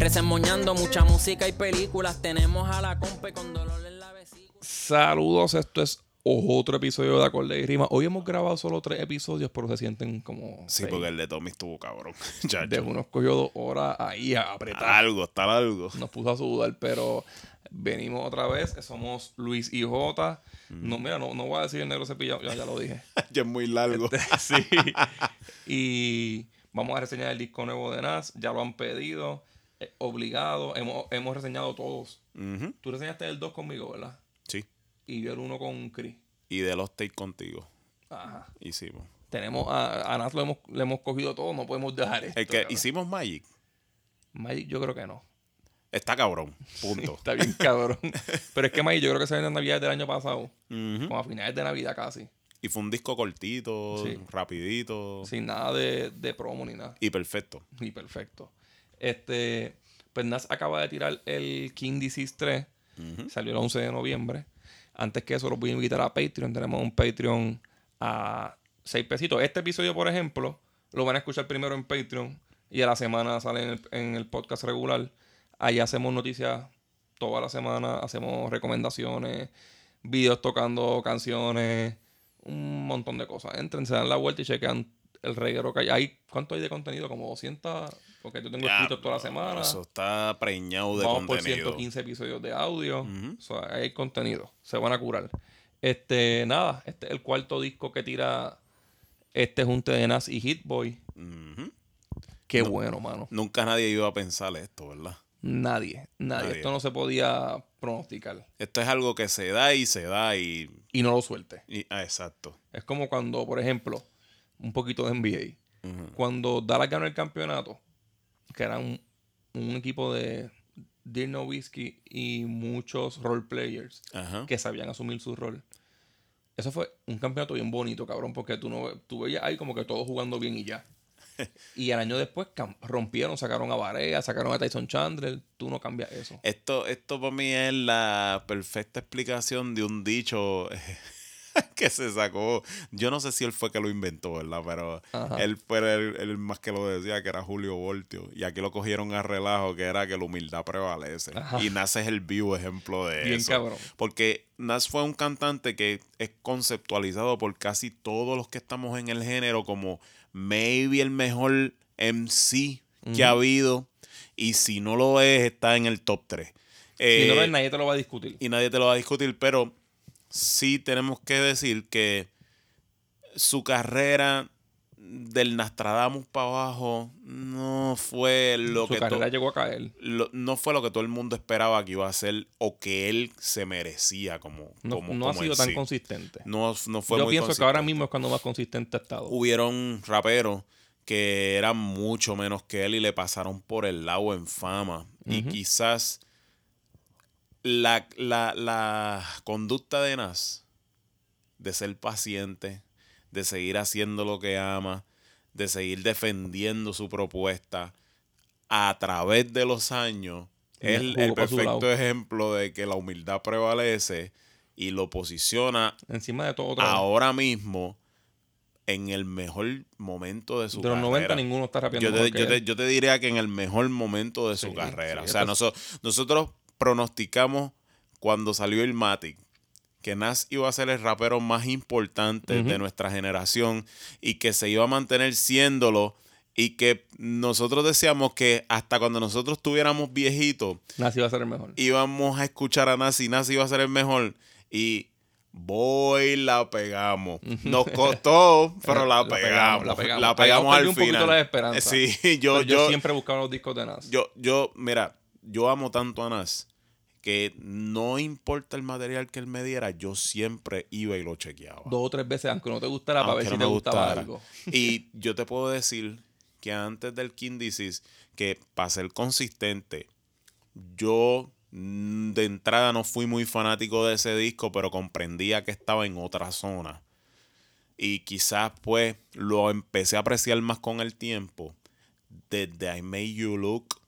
Resemoñando mucha música y películas. Tenemos a la compa con dolor en la vesícula. Saludos, esto es otro episodio de Acorde y Rima. Hoy hemos grabado solo tres episodios, pero se sienten como. Sí, seis. porque el de Tommy estuvo cabrón. Ya, De unos cogió dos horas ahí a apretar. Algo, está largo. Nos puso a sudar, pero venimos otra vez. Somos Luis y J. No, mira, no, no voy a decir el negro cepillado, ya, ya lo dije. ya es muy largo. sí. Y vamos a reseñar el disco nuevo de Nas. Ya lo han pedido. Eh, obligado. Hemos, hemos reseñado todos. Tú reseñaste el 2 conmigo, ¿verdad? Sí. Y yo el 1 con Chris. Y de los take contigo. Ajá. Hicimos. Tenemos a, a lo hemos, le hemos cogido todo, no podemos dejar esto. El que cabrón. hicimos Magic. Magic yo creo que no. Está cabrón. Punto. Está bien cabrón. Pero es que Magic yo creo que se en Navidad del año pasado. Como a finales de Navidad casi. Y fue un disco cortito, Sí. rapidito. Sin nada de, de promo ni nada. Y perfecto. Y perfecto. Este, pues Nas acaba de tirar el King Disease 3. Ujú. Salió el 11 de noviembre. Antes que eso, los voy a invitar a Patreon. Tenemos un Patreon a 6 pesitos. Este episodio, por ejemplo, lo van a escuchar primero en Patreon y a la semana sale en el, en el podcast regular. Ahí hacemos noticias toda la semana. Hacemos recomendaciones, videos tocando canciones, un montón de cosas. Entren, se dan la vuelta y chequean el reguero que hay. hay. ¿Cuánto hay de contenido? Como 200. Porque yo tengo Ya, escrito toda la semana. Eso está preñado de Vamos por contenido. 115 episodios de audio. O sea, hay contenido. Se van a curar. Este, nada, este es el cuarto disco que tira este junte de Nas y Hitboy. Ujú. Qué bueno, mano. Nunca nadie iba a pensar esto, ¿verdad? Nadie, nadie, Nadie. Esto no se podía pronosticar. Esto es algo que se da y se da y... Y no lo suelte. y- ah, exacto. Es como cuando, por ejemplo, un poquito de NBA. Ujú. Cuando Dallas ganó el campeonato, que era un, un equipo de Dirk Nowitzki y muchos role players. Ajá. que sabían asumir su rol. Eso fue un campeonato bien bonito, cabrón, porque tú, no, tú veías ahí como que todos jugando bien y ya. Y el año después rompieron, sacaron a Varea, sacaron a Tyson Chandler. Tú no cambias eso. Esto, esto para mí es la perfecta explicación de un dicho que se sacó. Yo no sé si él fue que lo inventó, ¿verdad? Pero Ajá. él fue el, el más que lo decía, que era Julio Voltio. Y aquí lo cogieron a relajo, que era que la humildad prevalece. Ajá. Y Nas es el vivo ejemplo de Bien eso. cabrón. Porque Nas fue un cantante que es conceptualizado por casi todos los que estamos en el género como maybe el mejor MC que ha habido. Y si no lo es, está en el top 3. si no lo ves, nadie te lo va a discutir. y nadie te lo va a discutir, pero sí tenemos que decir que su carrera del Nostradamus para abajo no fue lo Su que carrera llegó a caer. lo- no fue lo que todo el mundo esperaba que iba a ser o que él se merecía como, No, como, no ha sido tan sí. consistente. No, no fue Yo muy pienso que ahora mismo es cuando más consistente ha estado. hubieron raperos que eran mucho menos que él y le pasaron por el lado en fama. Y quizás la, la, la conducta de Nas, de ser paciente, de seguir haciendo lo que ama, de seguir defendiendo su propuesta a través de los años, es el, perfecto ejemplo de que la humildad prevalece y lo posiciona Encima de todo, ahora mismo en el mejor momento de su de los carrera. 90 ninguno está rapeando yo, te, yo, te, yo te diría que en el mejor momento de su carrera. sí, o sea, noso- nosotros pronosticamos cuando salió el Matic que Nas iba a ser el rapero más importante de nuestra generación y que se iba a mantener siéndolo y que nosotros decíamos que hasta cuando nosotros tuviéramos viejitos Nazi va a ser el mejor. íbamos a escuchar a Nas y Nas iba a ser el mejor. Y voy, la pegamos. Nos costó, pero la, La pegamos, pegamos, La pegamos, al poquito final. la esperanza. Sí, yo, yo, yo, siempre buscaba los discos de Nas. yo, yo, mira, yo amo tanto a Nas que no importa el material que él me diera, yo siempre iba y lo chequeaba. Dos o tres veces, aunque no te gustara, para ver si te me gustaba algo. Y yo te puedo decir que antes del King Disease, que para ser consistente, yo mm, de entrada no fui muy fanático de ese disco, pero comprendía que estaba en otra zona. Y quizás pues lo empecé a apreciar más con el tiempo. Desde I Made You Look,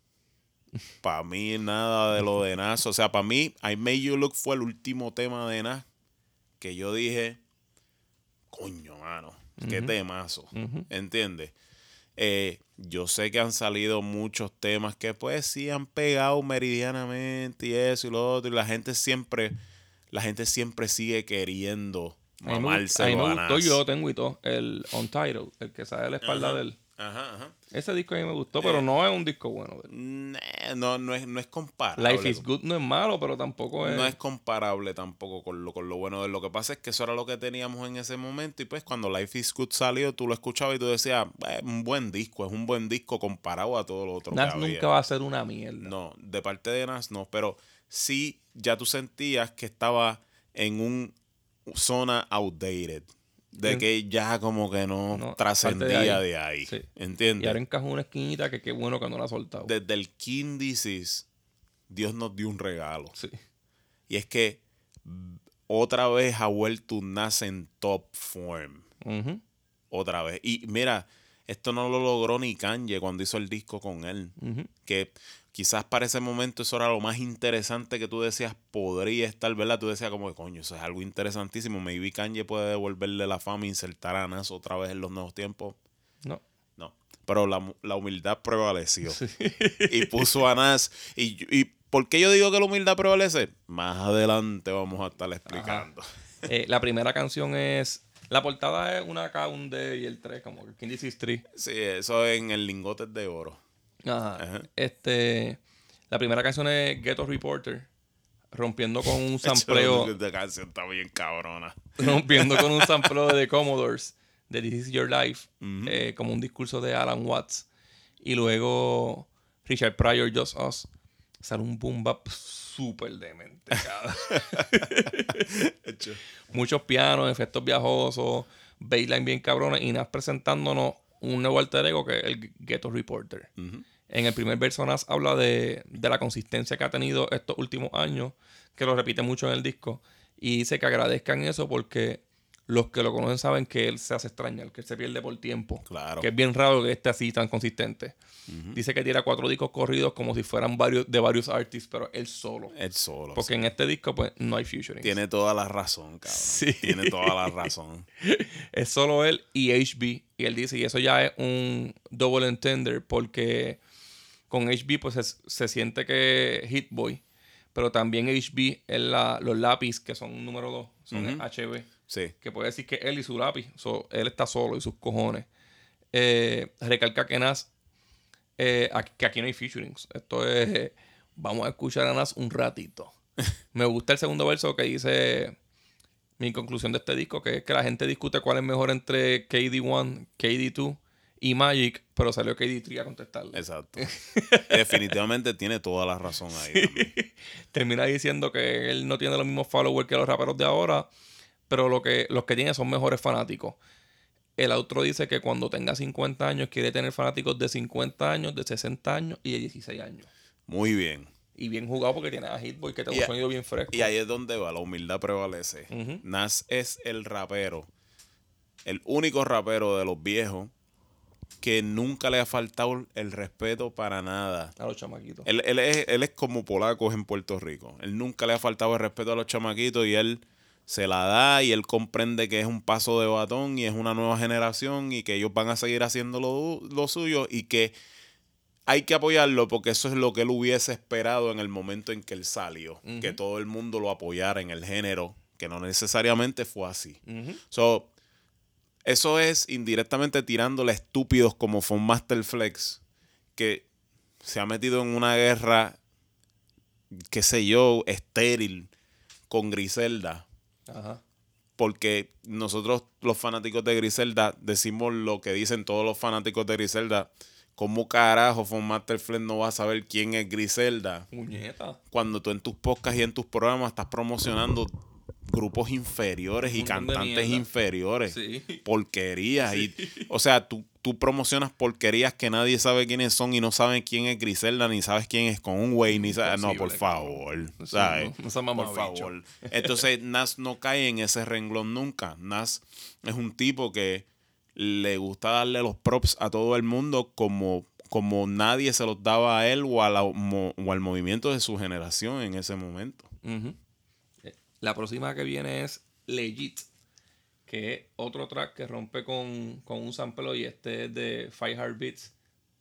para mí nada de lo de Nas. O sea, para mí I Made You Look fue el último tema de Nas que yo dije, coño, mano, qué temazo. ¿Entiendes? Eh, yo sé que han salido muchos temas que pues sí han pegado meridianamente y eso y lo otro. Y la gente siempre, la gente siempre sigue queriendo Ahí me gustó yo tengo y todo. El Untitled, el que sale de la espalda del Ajá, ajá. Ese disco a mí me gustó, pero Eh, no es un disco bueno. No, no es, no es comparable. Life is Good no es malo, pero tampoco es. No es comparable tampoco con lo, con lo bueno de lo que pasa es que eso era lo que teníamos en ese momento y pues cuando Life is Good salió tú lo escuchabas y tú decías, "Eh, un buen disco, es un buen disco comparado a todo lo otro. Nas que había". nunca va a ser una mierda. No, de parte de Nas no, pero sí ya tú sentías que estaba en un zona outdated. De que ya como que no, No, trascendía de de ahí. ahí. Sí. ¿Entiendes? Y ahora encajó una esquinita que qué bueno que no la ha soltado. Desde el Disease, Dios nos dio un regalo. Sí. Y es que otra vez ha vuelto Nas en top form. Ujú. Otra vez. Y mira, esto no lo logró ni Kanye cuando hizo el disco con él. Ujú. Que quizás para ese momento eso era lo más interesante que tú decías podría estar, ¿verdad? Tú decías como que coño, eso es algo interesantísimo. Maybe Kanye puede devolverle la fama e insertar a Nas otra vez en los nuevos tiempos. No. No. Pero la, la humildad prevaleció. Y puso a Nas. Y, y ¿por qué yo digo que la humildad prevalece? Más adelante vamos a estar explicando. Eh, la primera canción es. La portada es una K, un D y el 3, como el King Disease 3. Sí, eso en el lingote de oro. Ajá. Ajá. Este. La primera canción es Ghetto Reporter. Rompiendo con un sampleo. Esta canción está bien cabrona. rompiendo con un sampleo de The Commodores de This Is Your Life, eh, como un discurso de Alan Watts. Y luego Richard Pryor, Just Us. Sale un boom bap súper demente. Muchos pianos, efectos viajosos, baseline bien cabrones. Y Nas presentándonos un nuevo alter ego que es el Ghetto Reporter. Ujú. En el primer verso Nas habla de, de la consistencia que ha tenido estos últimos años, que lo repite mucho en el disco, y dice que agradezcan eso porque los que lo conocen saben que él se hace extrañar, que él se pierde por tiempo. Claro. Que es bien raro que esté así tan consistente. Dice que tira cuatro discos corridos como si fueran varios de varios artists, pero él solo. Él solo. Porque en este disco pues no hay featuring. Tiene toda la razón, cabrón. Sí. Tiene toda la razón. Es solo él y HB. Y él dice, y eso ya es un double entender porque con HB pues se, se siente que Hit Boy, pero también HB es la, los lápiz que son número 2, son. HB, Sí. que puede decir que él y su lápiz, so, él está solo y sus cojones. Eh, recalca que Nas, eh, aquí- que aquí no hay featurings. Esto es, eh, vamos a escuchar a Nas un ratito. Me gusta el segundo verso que dice mi conclusión de este disco, que es que la gente discute cuál es mejor entre KD1, KD2 y Magic, pero salió KD3 a contestarle. Exacto. Definitivamente tiene toda la razón ahí también. Termina diciendo que él no tiene los mismos followers que los raperos de ahora, pero lo que, los que tiene son mejores fanáticos. El otro dice que cuando tenga 50 años quiere tener fanáticos de 50 años, de 60 años y de 16 años. Muy bien. Y bien jugado porque tiene a Hitboy que Y un sonido bien fresco. Y ahí es donde va, la humildad prevalece. Nas es el rapero, el único rapero de los viejos que nunca le ha faltado el respeto para nada. A los chamaquitos. Él, él es, él es como polacos en Puerto Rico. Él nunca le ha faltado el respeto a los chamaquitos y él se la da y él comprende que es un paso de batón y es una nueva generación y que ellos van a seguir haciendo lo, lo suyo y que hay que apoyarlo porque eso es lo que él hubiese esperado en el momento en que él salió. Que todo el mundo lo apoyara en el género, que no necesariamente fue así. So, eso es indirectamente tirándole a estúpidos como Von Master Flex, que se ha metido en una guerra, qué sé yo, estéril con Griselda. Ajá. Porque nosotros, los fanáticos de Griselda, decimos lo que dicen todos los fanáticos de Griselda. ¿Cómo carajo Von Master Flex no va a saber quién es Griselda? Puñeta. cuando tú en tus podcasts y en tus programas estás promocionando grupos inferiores y cantantes inferiores. Sí. Porquerías. Y, o sea, tú, tú promocionas porquerías que nadie sabe quiénes son y no saben quién es Griselda, ni sabes quién es Conway, ni sabes. No, por favor. ¿sabes? No, por favor. Entonces, Nas no cae en ese renglón nunca. Nas es un tipo que le gusta darle los props a todo el mundo como, como nadie se los daba a él o, a la- mo- o al movimiento de su generación en ese momento. La próxima que viene es Legit, que es otro track que rompe con, con un sample y este es de Five Heartbeats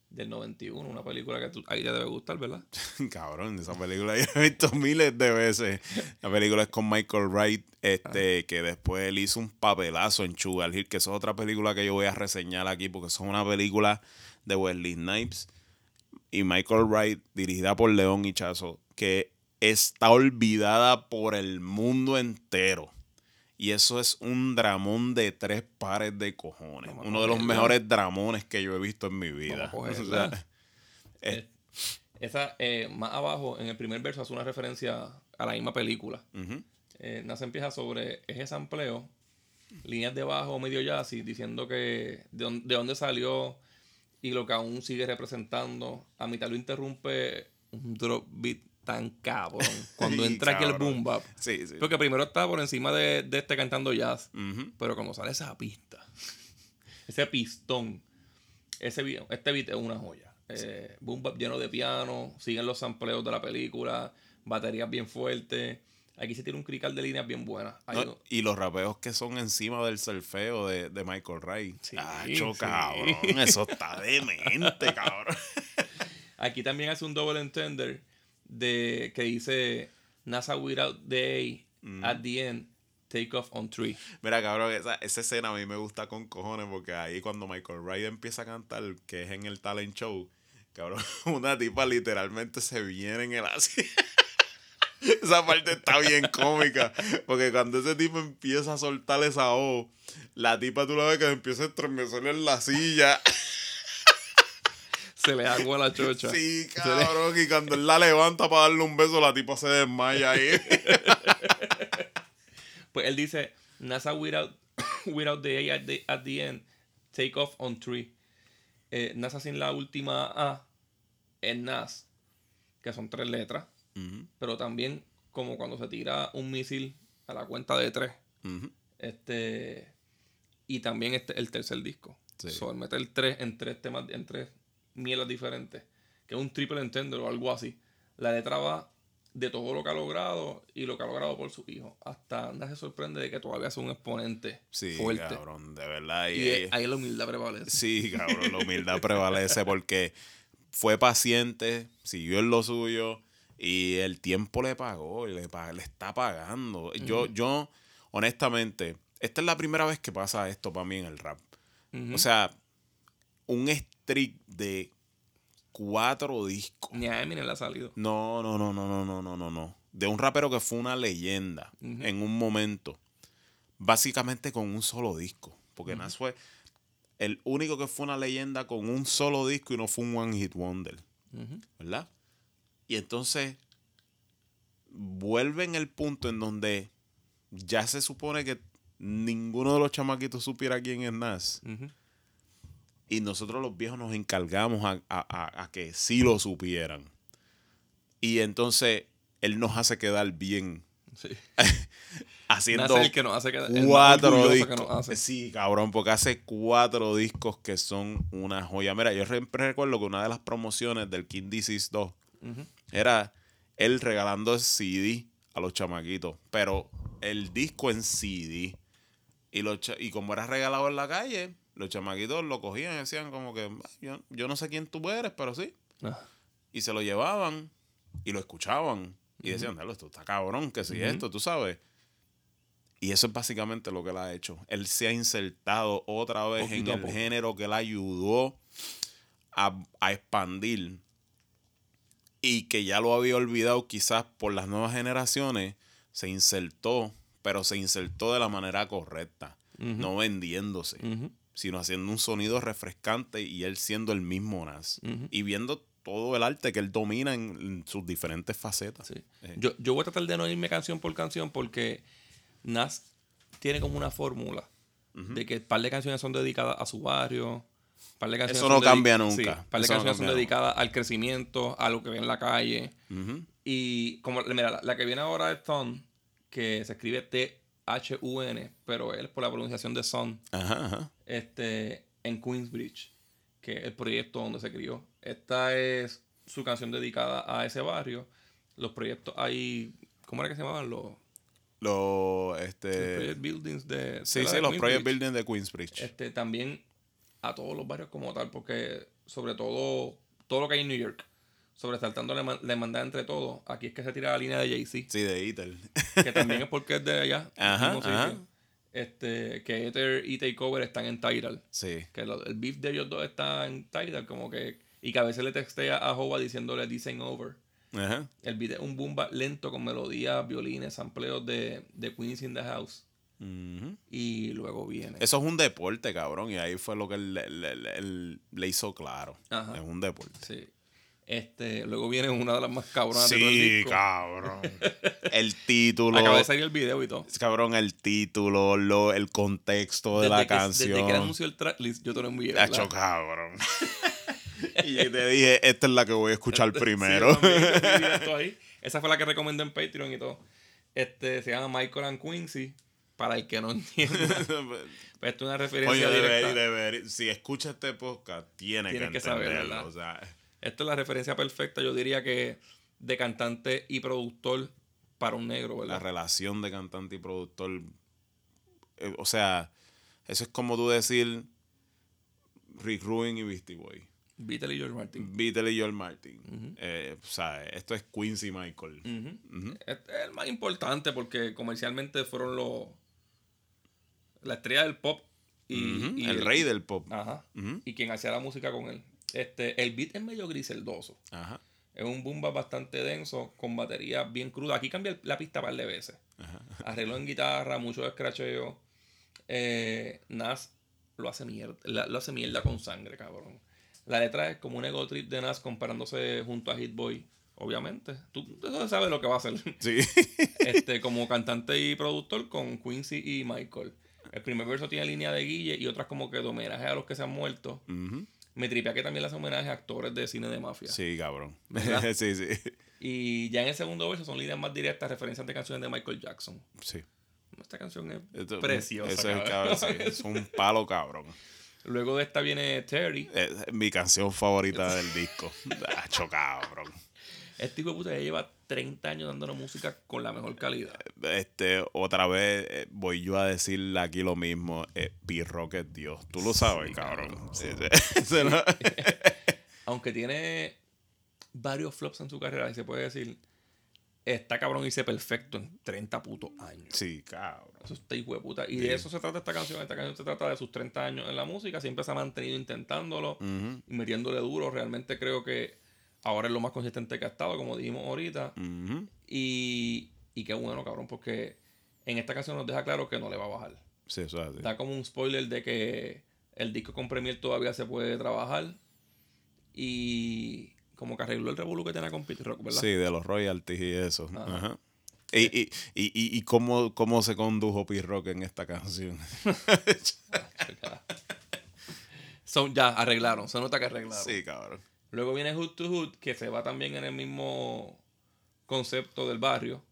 del 91, una película que tú- ahí te debe gustar, ¿verdad? Cabrón, esa película yo la he visto miles de veces. La película es con Michael Wright, este, que después él hizo un papelazo en Sugar Hill, que eso es otra película que yo voy a reseñar aquí, porque eso es una película de Wesley Snipes y Michael Wright, dirigida por León Hichazo, que está olvidada por el mundo entero. Y eso es un dramón de tres pares de cojones. Vamos Uno de los mejores dramones que yo he visto en mi vida. O sea, eh, Esa, eh, más abajo, en el primer verso, hace una referencia a la misma película. Eh, Nas empieza sobre ese sampleo, líneas de bajo medio jazzy, diciendo que de, dónde- de dónde salió y lo que aún sigue representando. A mitad lo interrumpe un drop beat tan cabrón. Cuando Sí, entra aquí el cabrón. boom bap. Sí, sí. Porque primero está por encima de, de este cantando jazz. Pero cuando sale esa pista, ese pistón, ese este beat es una joya. Eh, boom bap lleno de piano, siguen los sampleos de la película, baterías bien fuertes. Aquí se tiene un crical de líneas bien buenas. No, y los rapeos que son encima del surfeo de, de Michael. Sí, Acho, sí. cabrón. Eso está demente, cabrón. Aquí también hace un double entender de que dice NASA without the A at the end, take off on three. Mira, cabrón, esa, esa escena a mí me gusta con cojones porque ahí cuando Michael Wright empieza a cantar, que es en el talent show, cabrón, una tipa literalmente se viene en el así. Esa parte está bien cómica. Porque cuando ese tipo empieza a soltar esa O, la tipa tú la ves que empieza a estremecerle en la silla. Se le agua la chocha. Sí, le- cabrón. Y cuando él la levanta para darle un beso, la tipa se desmaya ahí. Pues él dice, NASA without, without the A at the, at the end, take off on three. Eh, NASA sin la última A es NAS, que son tres letras, pero también como cuando se tira un misil a la cuenta de tres. Este, y también este, el tercer disco. Sí. So, él mete el tres en tres temas, en tres mielas diferentes, que es un triple entender o algo así. La letra va de todo lo que ha logrado y lo que ha logrado por su hijo. Hasta anda se sorprende de que todavía es un exponente Sí, fuerte. cabrón, de verdad. Y, Y eh, ahí la humildad prevalece. Sí, cabrón, la humildad prevalece porque fue paciente, siguió en lo suyo y el tiempo le pagó, y le, le está pagando. Yo, yo, honestamente, esta es la primera vez que pasa esto para mí en el rap. O sea, un streak de cuatro discos. Ni a Eminem le ha salido. No, no, no, no, no, no, no, no, no. De un rapero que fue una leyenda en un momento. Básicamente con un solo disco. Porque Nas fue el único que fue una leyenda con un solo disco y no fue un one hit wonder. ¿Verdad? Y entonces vuelve en el punto en donde ya se supone que ninguno de los chamaquitos supiera quién es Nas. Ujú. Y nosotros los viejos nos encargamos a, a- a- que sí lo supieran. Y entonces él nos hace quedar bien. Sí. Haciendo el que nos hace quedar. cuatro discos. que nos hace. Sí, cabrón, porque hace cuatro discos que son una joya. Mira, yo siempre recuerdo que una de las promociones del King Disease 2 Ujú. era él regalando el CD a los chamaquitos, pero el disco en CD. Y, los y como era regalado en la calle, los chamaquitos lo cogían y decían como que, "Ah, yo, yo no sé quién tú eres, pero sí. Ah. Y se lo llevaban y lo escuchaban. Y decían, "Dale, esto está cabrón, que si esto, tú sabes. Y eso es básicamente lo que él ha hecho. Él se ha insertado otra vez Poquito en el género que él ayudó a, a expandir y que ya lo había olvidado quizás por las nuevas generaciones, se insertó, pero se insertó de la manera correcta, no vendiéndose, Ujú. Sino haciendo un sonido refrescante y él siendo el mismo Nas y viendo todo el arte que él domina en, en sus diferentes facetas. Sí. Eh. Yo, yo voy a tratar de no irme canción por canción porque Nas tiene como una fórmula de que un par de canciones son dedicadas a su barrio. Par de canciones Eso no cambia nunca. sí, un par de Eso no canciones son dedicadas al crecimiento, a lo que ve en la calle. Y como, mira, la, la que viene ahora es Thun, que se escribe T-H-U-N, pero es por la pronunciación de Son, Ajá, ajá. este, en Queensbridge, que es el proyecto donde se crió. Esta es su canción dedicada a ese barrio. Los proyectos hay, ¿cómo era que se llamaban? Los, Los, los este... project buildings de... Sí, de sí, de los Project Queensbridge. Building de Queensbridge. Este, también a todos los barrios como tal, porque sobre todo todo lo que hay en New York, sobresaltando la, la hermandad entre todos, aquí es que se tira la línea de Jay-Z. Sí, de Itel. que también es porque es de allá, Ajá. Este, que Ether y Takeover están en Tidal. Sí. Que lo- el beef de ellos dos está en Tidal, como que. Y que a veces le textea a Hova diciéndole Dicen Over. Ajá. El beat es un boom bap lento con melodías, violines, sampleos de, de Queens in the House. Ujú. Y luego viene. Eso es un deporte, cabrón. Y ahí fue lo que él, él- él- él le hizo claro. Ajá. Es un deporte. Sí. Este, luego viene una de las más cabronas de todo el Sí, disco. cabrón. El título. Acaba de salir el video y todo. Cabrón, el título, lo, el contexto de Desde la que- canción. Desde que anunció el tracklist, yo te lo envié. ¿verdad? Hacho, cabrón. y yo te dije, esta es la que voy a escuchar primero. Sí, también, ahí. Esa fue la que recomendé en Patreon y todo. Este se llama Michael and Quincy. Para el que no entienda. pues esto es una referencia Oye, directa. deber- deber- si escucha este podcast, tiene Tienes que que entenderlo. o sea, Esto es la referencia perfecta, yo diría que de cantante y productor para un negro, la ¿verdad? relación de cantante y productor. eh, o sea, eso es como tú decir Rick Rubin y Beastie Boy. Beatle y George Martin. Beatle y George Martin. Eh, o sea, esto es Quincy Michael. Este es el más importante porque comercialmente fueron los la estrella del pop y, y el rey del pop. Ajá. Y quien hacía la música con él. Este, el beat es medio griseldoso. Ajá. Es un boom bap bastante denso, con batería bien cruda. Aquí cambia la pista un par de veces. Arreglo en guitarra, mucho escracheo. Eh, Nas lo hace mierda. lo hace mierda con sangre, cabrón. La letra es como un ego trip de Nas comparándose junto a Hit Boy. Obviamente. Tú, tú sabes lo que va a hacer. Sí. este, como cantante y productor con Quincy y Michael. El primer verso tiene línea de Guille y otras como que de homenaje a los que se han muerto. Me tripea que también le hace homenaje a actores de cine de mafia. Sí, cabrón. Sí, sí. Y ya en el segundo verso son líneas más directas, referencias de canciones de Michael Jackson. Sí. Esta canción es Esto- preciosa. Eso es, cabrón. cabrón, sí, es un palo, cabrón. Luego de esta viene Terry. Es mi canción favorita del disco. Hacho, cabrón. Este hijo de puta ya lleva 30 años dándonos música con la mejor calidad. Este, otra vez eh, voy yo a decirle aquí lo mismo. Eh, P-Rock es Dios. Tú lo sabes, Sí, cabrón. Sí, sí. Se Aunque tiene varios flops en su carrera, y se puede decir, está cabrón hice perfecto en 30 putos años. sí, cabrón. Eso está hijo de puta. Y de eso se trata esta canción. Esta canción se trata de sus 30 años en la música. Siempre se ha mantenido intentándolo y metiéndole duro. Realmente creo que ahora es lo más consistente que ha estado, como dijimos ahorita. Y, y qué bueno, cabrón, porque en esta canción nos deja claro que no le va a bajar. Sí, eso es así. Da como un spoiler de que el disco con Premier todavía se puede trabajar. Y como que arregló el revolú que tenía con Pete Rock, ¿verdad? Sí, de los royalties y eso. Ajá. Ajá. Y, y, y, y, y cómo, cómo se condujo P-Rock en esta canción. Son, ya arreglaron, se nota que arreglaron. Sí, cabrón. Luego viene Hood to Hood, que se va también en el mismo concepto del barrio.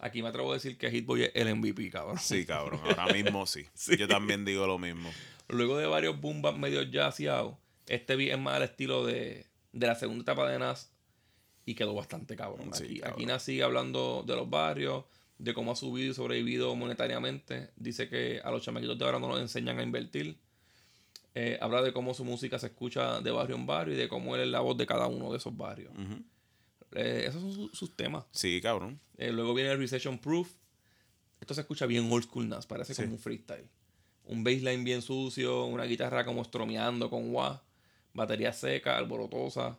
Aquí me atrevo a decir que Hitboy es el MVP, cabrón. Sí, cabrón. Ahora mismo sí. Sí. Yo también digo lo mismo. Luego de varios boom bap medio jazzeados, este beat es más al estilo de, de la segunda etapa de Nas y quedó bastante cabrón. Sí, aquí, cabrón. aquí Nas sigue hablando de los barrios, de cómo ha subido y sobrevivido monetariamente. Dice que a los chamaquitos de ahora no los enseñan a invertir. Eh, habla de cómo su música se escucha de barrio en barrio y de cómo él es la voz de cada uno de esos barrios. Eh, esos son su- sus temas. Sí, cabrón. Eh, luego viene el Recession Proof. Esto se escucha bien old school Nas, parece Sí. como un freestyle. Un bassline bien sucio, una guitarra como stromeando con wah, batería seca, alborotosa.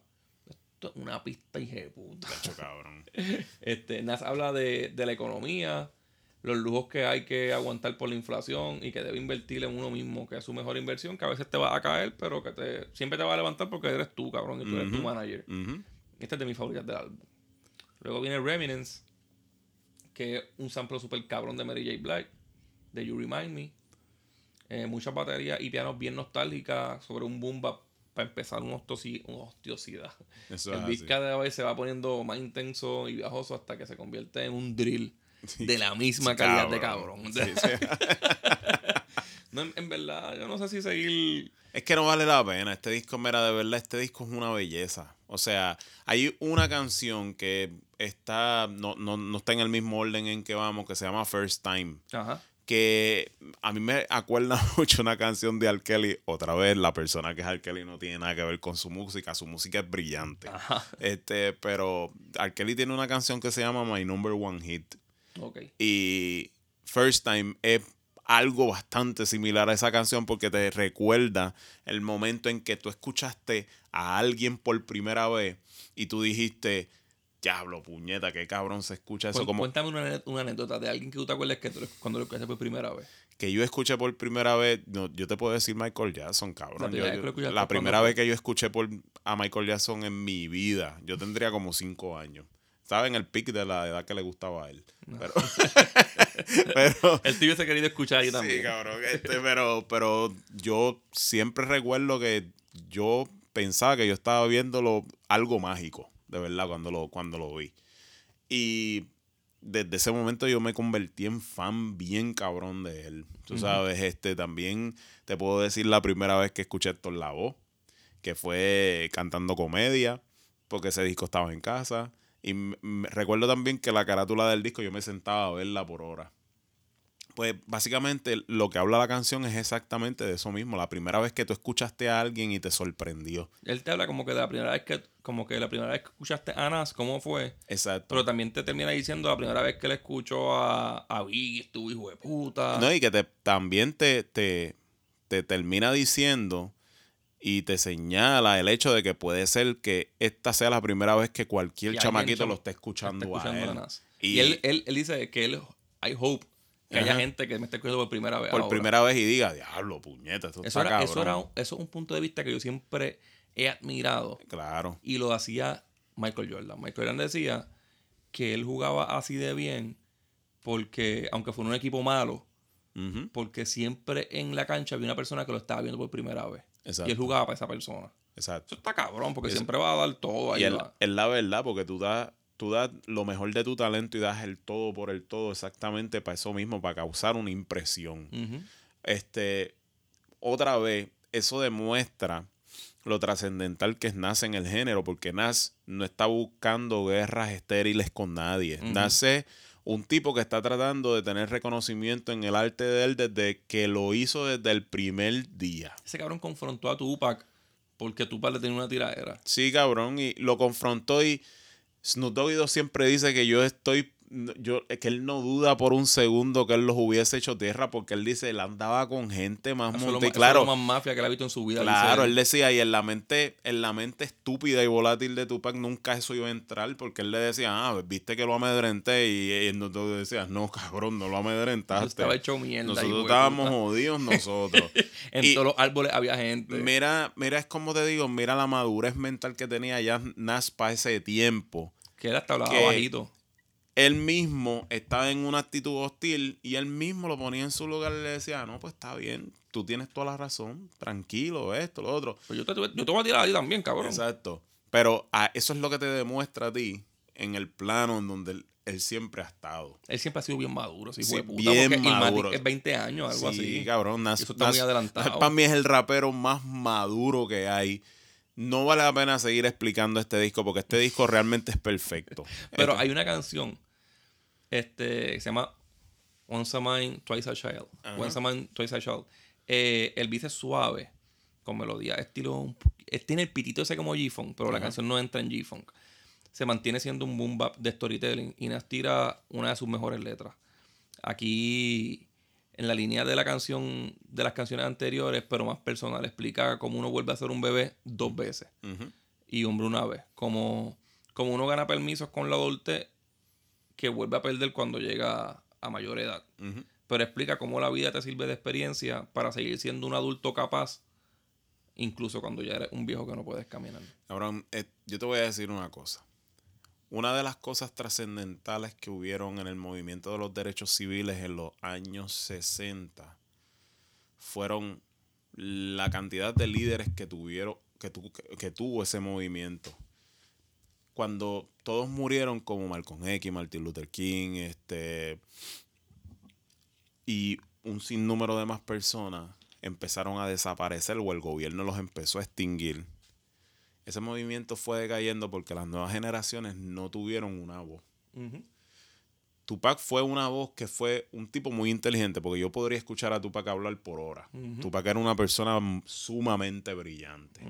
Esto es una pista de puta. Cabrón. Este, Nas habla de, de la economía, los lujos que hay que aguantar por la inflación y que debe invertir en uno mismo, que es su mejor inversión, que a veces te va a caer, pero que te, siempre te va a levantar porque eres tú, cabrón, y tú eres tu manager. Ujú. Esta es de mis favoritas del álbum. Luego viene Remnants, que es un sample super cabrón de Mary J. Black, de You Remind Me. Eh, muchas baterías y pianos bien nostálgicas sobre un boom bap para empezar una, hostiosidad. Eso el así. cada vez se va poniendo más intenso y viajoso hasta que se convierte en un drill de la misma calidad de cabrón. Sí, sí. No, en, en verdad, yo no sé si seguir. Es que no vale la pena. Este disco, mira, de verdad, este disco es una belleza. O sea, hay una canción que está, no, no, no está en el mismo orden en que vamos, que se llama First Time. Ajá. Que a mí me acuerda mucho una canción de R. Kelly. Otra vez, la persona que es R. Kelly no tiene nada que ver con su música. Su música es brillante. Ajá. Este, pero R. Kelly tiene una canción que se llama My Number One Hit. Y First Time es algo bastante similar a esa canción porque te recuerda el momento en que tú escuchaste a alguien por primera vez y tú dijiste, diablo, puñeta, qué cabrón se escucha eso. Cu- Como Cuéntame una, anécdota de alguien que tú te acuerdas que tú- cuando lo escuchaste por primera vez. que yo escuché por primera vez, no, yo te puedo decir Michael Jackson, cabrón. La Yo- primera vez que yo escuché por, a Michael Jackson en mi vida, yo tendría como cinco años. Estaba en el pic de la edad que le gustaba a él. Pero, pero El tío se querido escuchar ahí también. Sí, cabrón. Este, pero, pero yo siempre recuerdo que yo pensaba que yo estaba viéndolo algo mágico, de verdad, cuando lo, cuando lo vi. Y desde ese momento yo me convertí en fan bien cabrón de él. Tú sabes, este también te puedo decir la primera vez que escuché Héctor Lavoe, que fue cantando comedia, porque ese disco estaba en casa. Y recuerdo también que la carátula del disco yo me sentaba a verla por hora. Pues básicamente lo que habla la canción es exactamente de eso mismo. La primera vez que tú escuchaste a alguien y te sorprendió. Él te habla como que de la primera vez que, como que la primera vez que escuchaste a Nas, cómo fue. Exacto. Pero también te termina diciendo la primera vez que le escuchó a, a Biggie, tu hijo de puta. No, y que te, también te, te, te termina diciendo y te señala el hecho de que puede ser que esta sea la primera vez que cualquier chamaquito cham- lo esté escuchando, está escuchando a él. Y, Y, él, él, él dice que él, hay hope que haya gente que me esté escuchando por primera vez. por ahora. primera vez y diga, diablo, puñeta, esto Eso está era, eso, cabrón". era, eso es un punto de vista que yo siempre he admirado Claro. y lo hacía Michael Jordan. Michael Jordan decía que él jugaba así de bien porque, aunque fuera un equipo malo, porque siempre en la cancha había una persona que lo estaba viendo por primera vez. Exacto. Y él jugaba para esa persona. Exacto. Eso está cabrón, porque Eso- siempre va a dar todo ahí. Y es, la verdad, porque tú das, tú das lo mejor de tu talento y das el todo por el todo exactamente para eso mismo, para causar una impresión. Este, otra vez, eso demuestra lo trascendental que es Nas en el género, porque Nas no está buscando guerras estériles con nadie. Ujú. Nas un tipo que está tratando de tener reconocimiento en el arte de él desde que lo hizo desde el primer día. Ese cabrón confrontó a Tupac porque Tupac le tenía una tiradera. Sí, cabrón, y lo confrontó y Snoop Dogg siempre dice que yo estoy, yo, que él no duda por un segundo que él los hubiese hecho tierra porque él dice, él andaba con gente más Eso es lo, monte. más- eso es Claro, lo más mafia que él ha visto en su vida. claro, él decía, y en la mente, en la mente estúpida y volátil de Tupac nunca eso iba a entrar porque él le decía, ah, viste que lo amedrenté y, y Snoop Dogg decía, no, cabrón, no lo amedrentaste. estaba hecho mierda. Nosotros estábamos jodidos nosotros. En y- todos los árboles había gente. Mira, mira, es como te digo, mira la madurez mental que tenía ya Nas para ese tiempo. que él hasta hablaba que- bajito. Él mismo estaba en una actitud hostil y él mismo lo ponía en su lugar y le decía, no, pues está bien, tú tienes toda la razón, tranquilo, esto, lo otro. Pues yo te, yo te voy a tirar a ti también, cabrón. Exacto. Pero ah, eso es lo que te demuestra a ti en el plano en donde él, él siempre ha estado. Él siempre ha sido bien maduro, Sí, de puta. bien maduro. es 20 años, algo sí, así. cabrón, Nas, Eso está muy adelantado. para mí es el rapero más maduro que hay. No vale la pena seguir explicando este disco porque este disco realmente es perfecto. Pero Este- hay una canción este, que se llama Once a Man, Twice a Child. Ajá. Once a Man, Twice a Child. Eh, el beat es suave, con melodía, estilo. tiene el pitito ese como G-Funk, pero la canción no entra en G-Funk. Se mantiene siendo un boom bap de storytelling y Nas tira una de sus mejores letras. Aquí, en la línea de la canción, de las canciones anteriores, pero más personal, explica cómo uno vuelve a ser un bebé dos veces y hombre una vez. Como, como uno gana permisos con la adultez que vuelve a perder cuando llega a mayor edad. Pero explica cómo la vida te sirve de experiencia para seguir siendo un adulto capaz, incluso cuando ya eres un viejo que no puedes caminar. Cabrón, eh, yo te voy a decir una cosa. una de las cosas trascendentales que hubieron en el movimiento de los derechos civiles en los años 60 fueron la cantidad de líderes que tuvieron que, que tuvo ese movimiento cuando todos murieron como Malcolm X, Martin Luther King, este y un sinnúmero de más personas empezaron a desaparecer o el gobierno los empezó a extinguir. Ese movimiento fue decayendo porque las nuevas generaciones no tuvieron una voz. Tupac fue una voz que fue un tipo muy inteligente, porque yo podría escuchar a Tupac hablar por horas. Tupac era una persona sumamente brillante.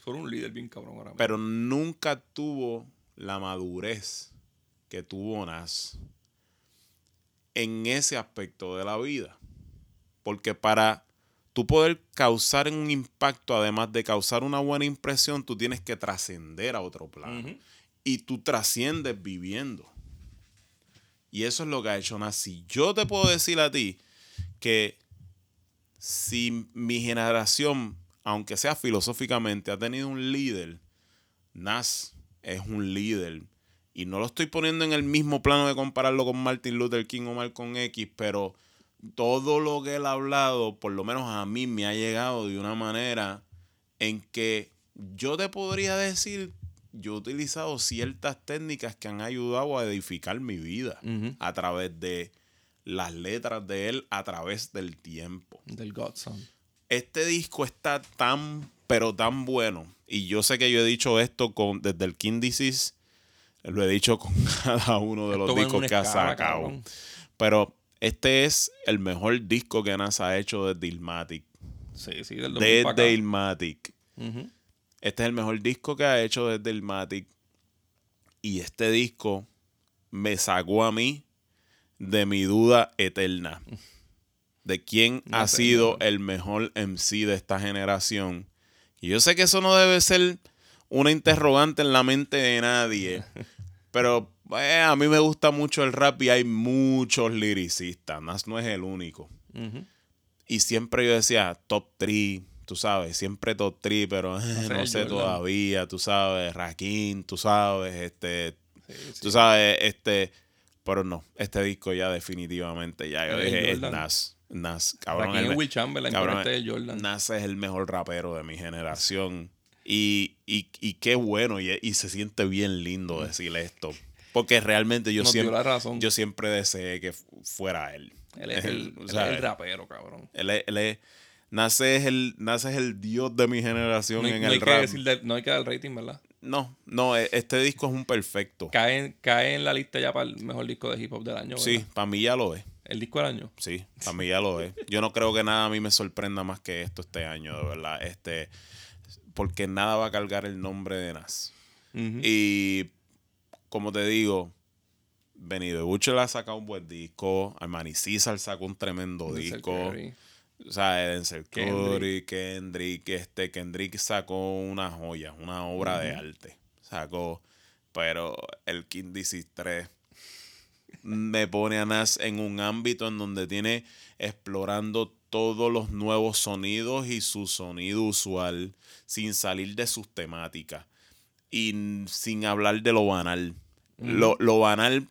Fue un líder bien cabrón ahora. Pero nunca tuvo la madurez que tuvo Nas en ese aspecto de la vida. Porque para tú poder causar un impacto, además de causar una buena impresión, tú tienes que trascender a otro plano. Y tú trasciendes viviendo. Y eso es lo que ha hecho Nas. Si yo te puedo decir a ti que si mi generación aunque sea filosóficamente, ha tenido un líder, Nas es un líder. Y no lo estoy poniendo en el mismo plano de compararlo con Martin Luther King o Malcolm X, pero todo lo que él ha hablado, por lo menos a mí, me ha llegado de una manera en que yo te podría decir, yo he utilizado ciertas técnicas que han ayudado a edificar mi vida a través de las letras de él, a través del tiempo. Del Godson este disco está tan, pero tan bueno. Y yo sé que yo he dicho esto con, desde el King Disease, lo he dicho con cada uno de los discos que ha sacado. Pero este es el mejor disco que Nas ha hecho desde Ilmatic. Sí, sí, del Desde Ilmatic. Este es el mejor disco que ha hecho desde Ilmatic. Y este disco me sacó a mí de mi duda eterna de quién ha sido el mejor MC de esta generación. Y yo sé que eso no debe ser una interrogante en la mente de nadie, pero eh, a mí me gusta mucho el rap y hay muchos liricistas, Nas no es el único. Y siempre yo decía top 3, tú sabes, siempre top 3, pero no, sé todavía, tú sabes, Rakim, tú sabes, este, tú sabes, este, pero no, este disco ya definitivamente ya yo dije es Nas. Nas, cabrón. el, Will Chamberlain, este Jordan. Nas es el mejor rapero de mi generación. Y, y, y qué bueno, y, y, se siente bien lindo decirle esto. Porque realmente yo, siempre, yo siempre deseé que fuera él. Él es el, el rapero, cabrón. Él es, él es, Nace es el, Nace es el dios de mi generación en el rap. no hay que dar el rating, ¿verdad? No, no, e, este disco es un perfecto. Cae, cae en la lista ya para el mejor disco de hip hop del año. Sí, para mí ya lo es. ¿El disco del año? Sí, mí ya lo es. Yo no creo que nada a mí me sorprenda más que esto este año, de verdad. Este, porque nada va a cargar el nombre de Nas. Y como te digo, Benito Buchel ha sacado un buen disco. Armani César sacó un tremendo disco. O sea, Denzel Curry, Kendrick, este, Kendrick sacó una joya, una obra de arte. Sacó, pero el King DC 3 me pone a Nas en un ámbito en donde tiene explorando todos los nuevos sonidos y su sonido usual sin salir de sus temáticas y sin hablar de lo banal. Lo, banal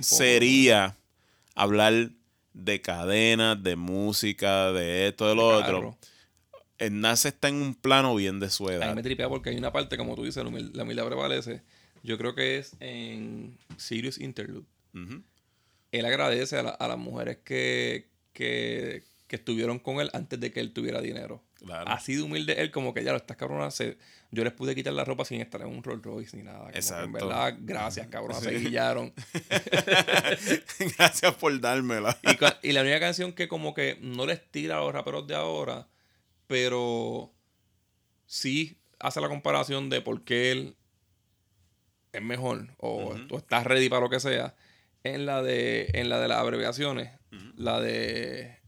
sería hablar de cadenas, de música, de esto, de lo otro. Nas está en un plano bien de su edad. me tripea porque hay una parte, como tú dices, la humildad prevalece. Yo creo que es en Serious Interlude. Él agradece a, las mujeres que, que, estuvieron con él antes de que él tuviera dinero. Ha sido humilde él, como que ya lo estás cabrona. yo les pude quitar la ropa sin estar en un Rolls Royce ni nada. Exacto. en verdad, gracias, cabrón. Se guillaron. gracias por dármela. y, y la única canción que, como que no les tira a los raperos de ahora, pero sí hace la comparación de por qué él es mejor o tú estás ready para lo que sea en la de, en la de las abreviaciones. La de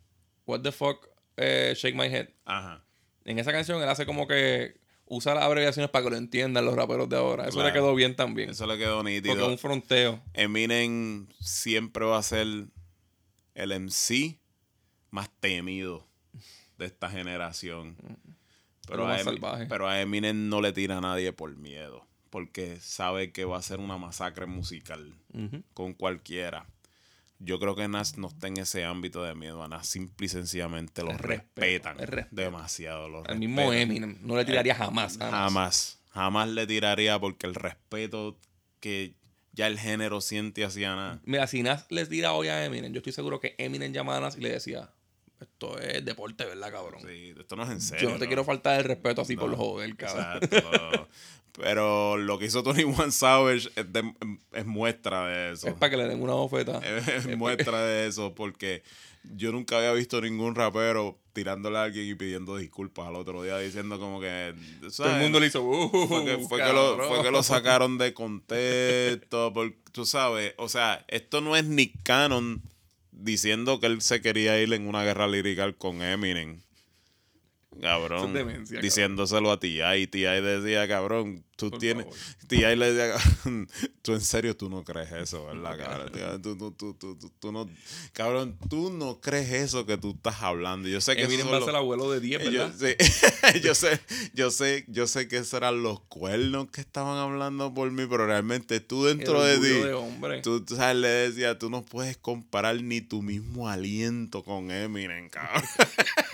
What the fuck, eh, Shake My Head. Ajá. En esa canción él hace como que usa las abreviaciones para que lo entiendan los raperos de ahora. Eso le quedó bien también. Eso le quedó nítido. Porque es un fronteo. Eminem siempre va a ser el MC más temido de esta generación. Pero, a, Eminem, pero a Eminem no le tira a nadie por miedo porque sabe que va a ser una masacre musical con cualquiera. Yo creo que Nas no está en ese ámbito de miedo a Nas. Simple y sencillamente lo respetan respeto. demasiado. Lo El mismo. Eminem no le tiraría jamás. Jamás. Jamás. Jamás le tiraría porque el respeto que ya el género siente hacia Nas. Mira, si Nas les tira hoy a Eminem, yo estoy seguro que Eminem llama a Nas y le decía, esto es deporte, ¿verdad, cabrón? Sí, esto no es en serio. yo no te ¿no? quiero faltar el respeto así por No, joder, cabrón. Exacto. Pero lo que hizo Tony One Savage es, de- es muestra de eso. Es para que le den una bofeta. Es muestra de eso porque yo nunca había visto ningún rapero tirándole a alguien y pidiendo disculpas al otro día diciendo como que Todo el mundo le hizo, uh, fue que, fue que lo, fue que lo sacaron de contexto por- tú sabes o sea esto no es Nick Cannon diciendo que él se quería ir en una guerra lirical con Eminem cabrón demencia, cabrón. diciéndoselo a T.I. y T.I. decía cabrón tú Por tienes. T.I. le decía cabrón, tú en serio tú no crees eso verdad cabrón tú, tú, tú, tú, no cabrón tú no crees eso que tú estás hablando yo sé que son ser los- abuelo de 10, yo, ¿verdad? sí, yo sé, yo sé, yo sé que esos eran los cuernos que estaban hablando por mí, pero realmente tú dentro El de ti, de hombre. tú, tú sabes, le decía, tú no puedes comparar ni tu mismo aliento con Eminem, cabrón.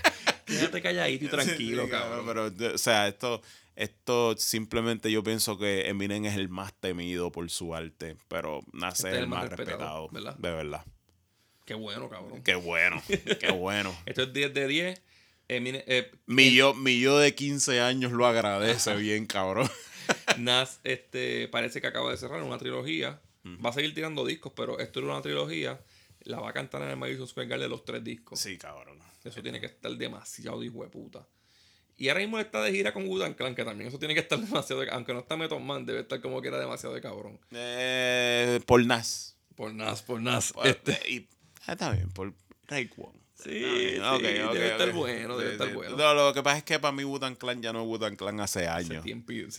Quédate calladito y tranquilo, Sí, cabrón. Pero, o sea, esto, esto simplemente yo pienso que Eminem es el más temido por su arte, pero nace Este es el más respetado, ¿verdad? de verdad. Qué bueno, cabrón. Qué bueno, qué bueno. Esto es 10 de 10. Eminem, eh, Mi yo, mi yo de 15 años lo agradece bien, cabrón. Nas este, parece que acaba de cerrar una trilogía. Va a seguir tirando discos, pero esto es una trilogía. La va a cantar en el Madison Square Garden de los tres discos. Sí, cabrón. Eso tiene que estar demasiado hijo de puta. Y ahora mismo está de gira con Wu-Tang Clan, que también eso tiene que estar demasiado de, Aunque no está Method Man, debe estar como que era demasiado de cabrón. Eh, por Nas. Por Nas, por Nas. Por- Este, y, ah, está bien, por Raekwon. Sí, ok, debe estar bueno, debe Sí, estar sí. bueno. No, lo que pasa es que para mí Wu-Tang Clan ya no es Wu-Tang Clan hace años.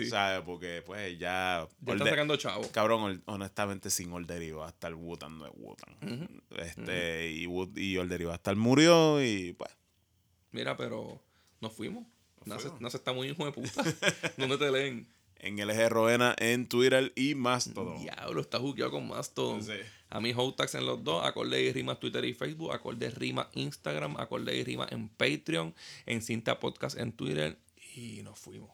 ¿Sabes? Porque pues ya... Ya está sacando chavo. Cabrón, honestamente sin Olderi va a estar Wu-Tang no es Wu-Tang. Este, y, Wu- y Olderi va a estar murió y pues... Mira, pero nos fuimos. Nas, fuimos. Nas está muy hijo de puta. ¿Dónde te leen? En LG Roena en Twitter y más todo. Diablo, está jugueado con Mastodon. Sí. A mí Hotax en los dos, acorde y rima Twitter y Facebook, acorde rima Instagram, acorde y rima en Patreon, en Cinta Podcast en Twitter y nos fuimos.